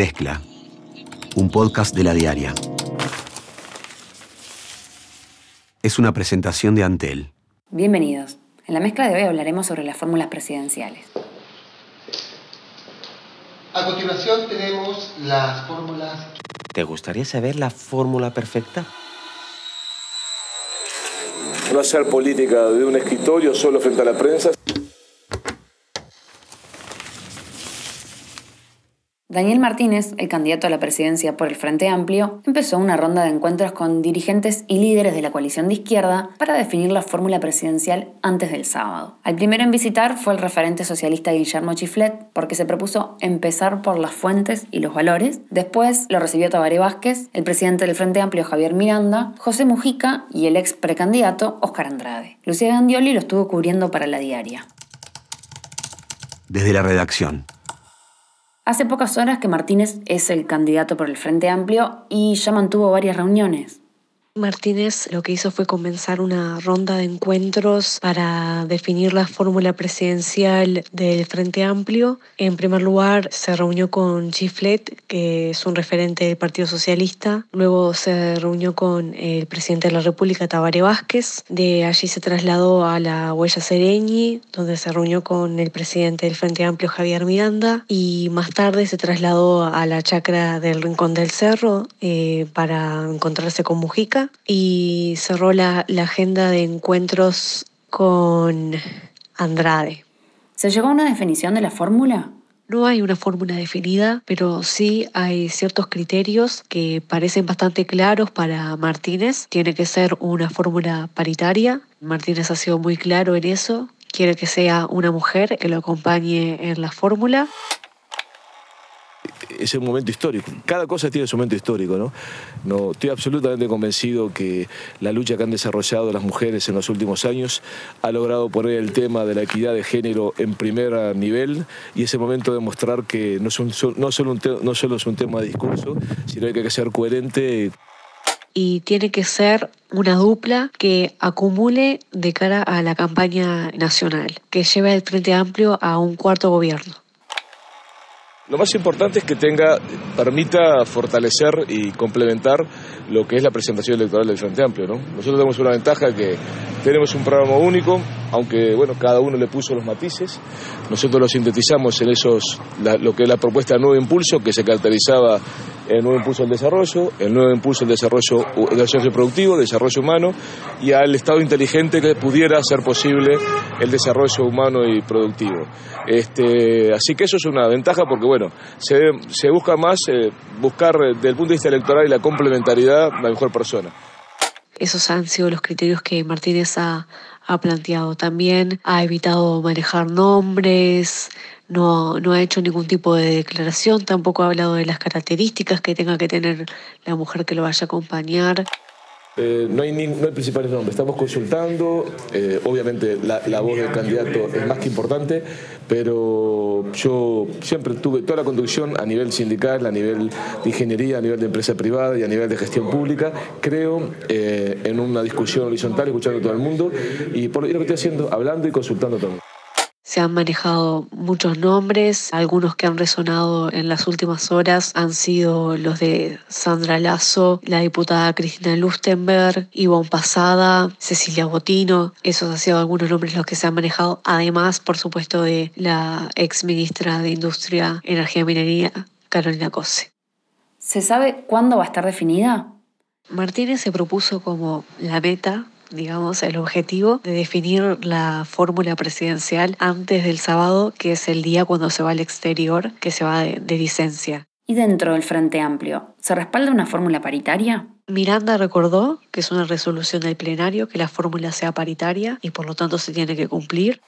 Mezcla, un podcast de la diaria. Es una presentación de Antel. Bienvenidos. En la mezcla de hoy hablaremos sobre las fórmulas presidenciales. A continuación tenemos las fórmulas. ¿Te gustaría saber la fórmula perfecta? No hacer política de un escritorio solo frente a la prensa. Daniel Martínez, el candidato a la presidencia por el Frente Amplio, empezó una ronda de encuentros con dirigentes y líderes de la coalición de izquierda para definir la fórmula presidencial antes del sábado. Al primero en visitar fue el referente socialista Guillermo Chiflet, porque se propuso empezar por las fuentes y los valores. Después lo recibió Tabaré Vázquez, el presidente del Frente Amplio Javier Miranda, José Mujica y el ex precandidato Oscar Andrade. Lucía Gandioli lo estuvo cubriendo para la diaria. Desde la redacción. Hace pocas horas que Martínez es el candidato por el Frente Amplio y ya mantuvo varias reuniones. Martínez lo que hizo fue comenzar una ronda de encuentros para definir la fórmula presidencial del Frente Amplio. En primer lugar, se reunió con Giflet, que es un referente del Partido Socialista. Luego se reunió con el presidente de la República, Tabaré Vázquez. De allí se trasladó a la Huella Sereñi, donde se reunió con el presidente del Frente Amplio, Javier Miranda. Y más tarde se trasladó a la chacra del Rincón del Cerro eh, para encontrarse con Mujica y cerró la, la agenda de encuentros con Andrade. ¿Se llegó a una definición de la fórmula? No hay una fórmula definida, pero sí hay ciertos criterios que parecen bastante claros para Martínez. Tiene que ser una fórmula paritaria. Martínez ha sido muy claro en eso. Quiere que sea una mujer que lo acompañe en la fórmula es un momento histórico. Cada cosa tiene su momento histórico, ¿no? Estoy absolutamente convencido que la lucha que han desarrollado las mujeres en los últimos años ha logrado poner el tema de la equidad de género en primer nivel y ese momento de mostrar que no, es un, no, solo, un no solo es un tema de discurso, sino que hay que ser coherente y tiene que ser una dupla que acumule de cara a la campaña nacional, que lleve el Frente Amplio a un cuarto gobierno. Lo más importante es que tenga, permita fortalecer y complementar lo que es la presentación electoral del Frente Amplio. ¿no? Nosotros tenemos una ventaja que tenemos un programa único, aunque bueno, cada uno le puso los matices. Nosotros lo sintetizamos en esos, lo que es la propuesta de nuevo impulso, que se caracterizaba el nuevo impulso al desarrollo, el nuevo impulso al desarrollo, desarrollo productivo, desarrollo humano y al Estado inteligente que pudiera hacer posible el desarrollo humano y productivo. Este, así que eso es una ventaja porque bueno, se, se busca más eh, buscar eh, desde el punto de vista electoral y la complementariedad la mejor persona. Esos han sido los criterios que Martínez ha, ha planteado. También ha evitado manejar nombres, no, no ha hecho ningún tipo de declaración, tampoco ha hablado de las características que tenga que tener la mujer que lo vaya a acompañar. Eh, no, hay no hay principales nombres, estamos consultando, eh, obviamente la, la, voz del candidato es más que importante, pero yo siempre tuve toda la conducción a nivel sindical, a nivel de ingeniería, a nivel de empresa privada y a nivel de gestión pública. Creo eh, en una discusión horizontal, escuchando a todo el mundo y por lo que estoy haciendo, hablando y consultando a todo el mundo. Se han manejado muchos nombres, algunos que han resonado en las últimas horas han sido los de Sandra Lazo, la diputada Cristina Lustenberg, Ivonne Pasada, Cecilia Botino, esos han sido algunos nombres los que se han manejado, además, por supuesto, de la ex ministra de Industria, Energía y Minería, Carolina Cose. ¿Se sabe cuándo va a estar definida? Martínez se propuso como la meta digamos, el objetivo de definir la fórmula presidencial antes del sábado, que es el día cuando se va al exterior, que se va de, licencia. ¿Y dentro del Frente Amplio, se respalda una fórmula paritaria? Miranda recordó que es una resolución del plenario que la fórmula sea paritaria y por lo tanto se tiene que cumplir.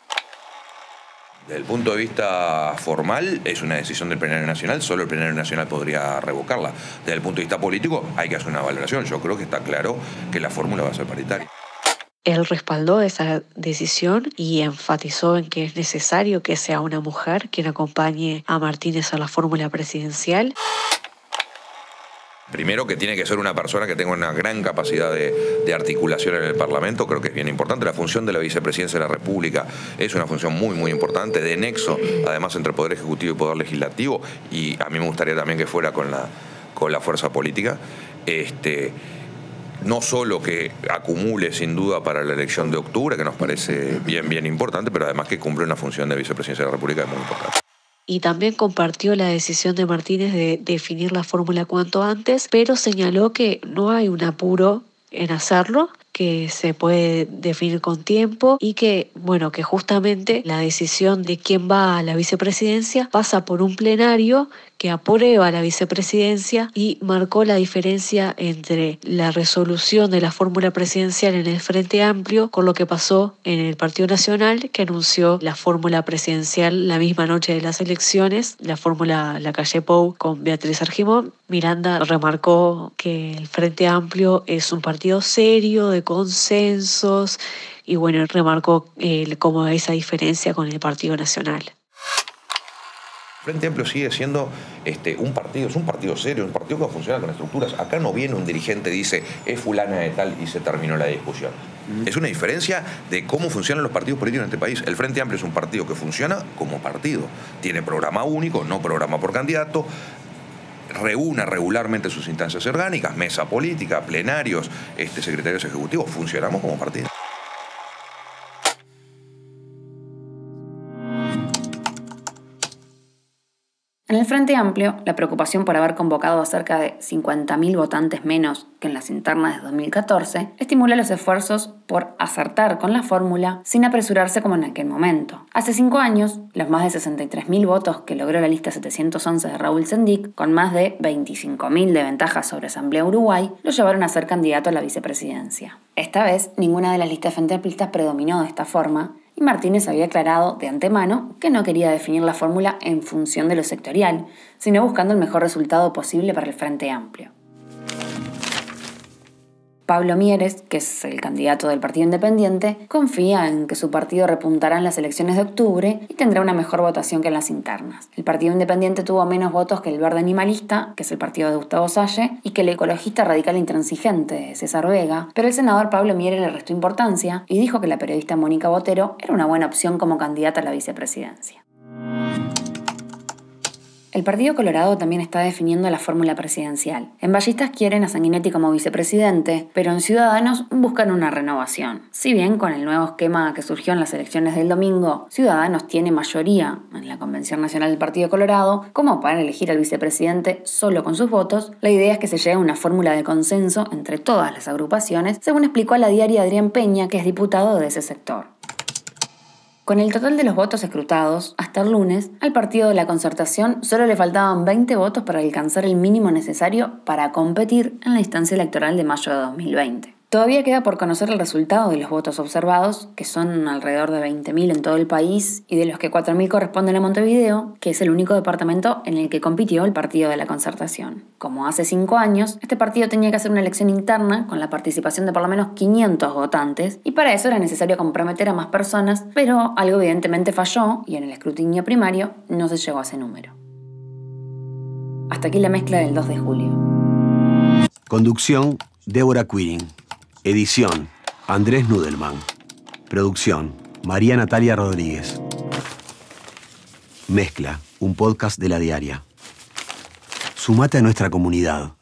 Desde el punto de vista formal, es una decisión del Plenario Nacional, solo el Plenario Nacional podría revocarla. Desde el punto de vista político, hay que hacer una valoración. Yo creo que está claro que la fórmula va a ser paritaria. Él respaldó esa decisión y enfatizó en que es necesario que sea una mujer quien acompañe a Martínez a la fórmula presidencial. Primero que tiene que ser una persona que tenga una gran capacidad de, articulación en el Parlamento, creo que es bien importante. La función de la vicepresidencia de la República es una función muy, muy importante, de nexo, además, entre Poder Ejecutivo y Poder Legislativo, y a mí me gustaría también que fuera con la, con la fuerza política. Este, no solo que acumule sin duda para la elección de octubre, que nos parece bien, bien importante, pero además que cumple una función de vicepresidencia de la República muy importante. Y también compartió la decisión de Martínez de definir la fórmula cuanto antes, pero señaló que no hay un apuro en hacerlo, que se puede definir con tiempo y que, bueno, que justamente la decisión de quién va a la vicepresidencia pasa por un plenario que aprueba la vicepresidencia y marcó la diferencia entre la resolución de la fórmula presidencial en el Frente Amplio con lo que pasó en el Partido Nacional, que anunció la fórmula presidencial la misma noche de las elecciones, la fórmula La Calle Pou con Beatriz Argimón. Miranda remarcó que el Frente Amplio es un partido serio, de consensos, y bueno, remarcó eh, cómo esa diferencia con el Partido Nacional. Frente Amplio sigue siendo este, un partido, es un partido serio, un partido que funciona con estructuras. Acá no viene un dirigente y dice, es fulana de tal y se terminó la discusión. Es una diferencia de cómo funcionan los partidos políticos en este país. El Frente Amplio es un partido que funciona como partido. Tiene programa único, no programa por candidato, reúne regularmente sus instancias orgánicas, mesa política, plenarios, este, secretarios ejecutivos, funcionamos como partido. En el Frente Amplio, la preocupación por haber convocado a cerca de 50.000 votantes menos que en las internas de 2014 estimula los esfuerzos por acertar con la fórmula sin apresurarse como en aquel momento. Hace cinco años, los más de 63.000 votos que logró la lista 711 de Raúl Sendic, con más de 25.000 de ventaja sobre Asamblea Uruguay, lo llevaron a ser candidato a la vicepresidencia. Esta vez, ninguna de las listas frente predominó de esta forma Martínez había aclarado de antemano que no quería definir la fórmula en función de lo sectorial, sino buscando el mejor resultado posible para el Frente Amplio. Pablo Mieres, que es el candidato del Partido Independiente, confía en que su partido repuntará en las elecciones de octubre y tendrá una mejor votación que en las internas. El Partido Independiente tuvo menos votos que el Verde Animalista, que es el partido de Gustavo Salle, y que el ecologista radical intransigente, César Vega, pero el senador Pablo Mieres le restó importancia y dijo que la periodista Mónica Botero era una buena opción como candidata a la vicepresidencia. El Partido Colorado también está definiendo la fórmula presidencial. En Ballistas quieren a Sanguinetti como vicepresidente, pero en Ciudadanos buscan una renovación. Si bien con el nuevo esquema que surgió en las elecciones del domingo, Ciudadanos tiene mayoría en la Convención Nacional del Partido Colorado, como para elegir al vicepresidente solo con sus votos, la idea es que se llegue a una fórmula de consenso entre todas las agrupaciones, según explicó a la diaria Adrián Peña, que es diputado de ese sector. Con el total de los votos escrutados, hasta el lunes, al partido de la concertación solo le faltaban 20 votos para alcanzar el mínimo necesario para competir en la instancia electoral de mayo de 2020. Todavía queda por conocer el resultado de los votos observados, que son alrededor de 20.000 en todo el país, y de los que 4.000 corresponden a Montevideo, que es el único departamento en el que compitió el partido de la concertación. Como hace cinco años, este partido tenía que hacer una elección interna con la participación de por lo menos 500 votantes, y para eso era necesario comprometer a más personas, pero algo evidentemente falló, y en el escrutinio primario no se llegó a ese número. Hasta aquí la mezcla del 2 de julio. Conducción, Débora Quirin. Edición, Andrés Nudelman. Producción, María Natalia Rodríguez. Mezcla, un podcast de la diaria. Sumate a nuestra comunidad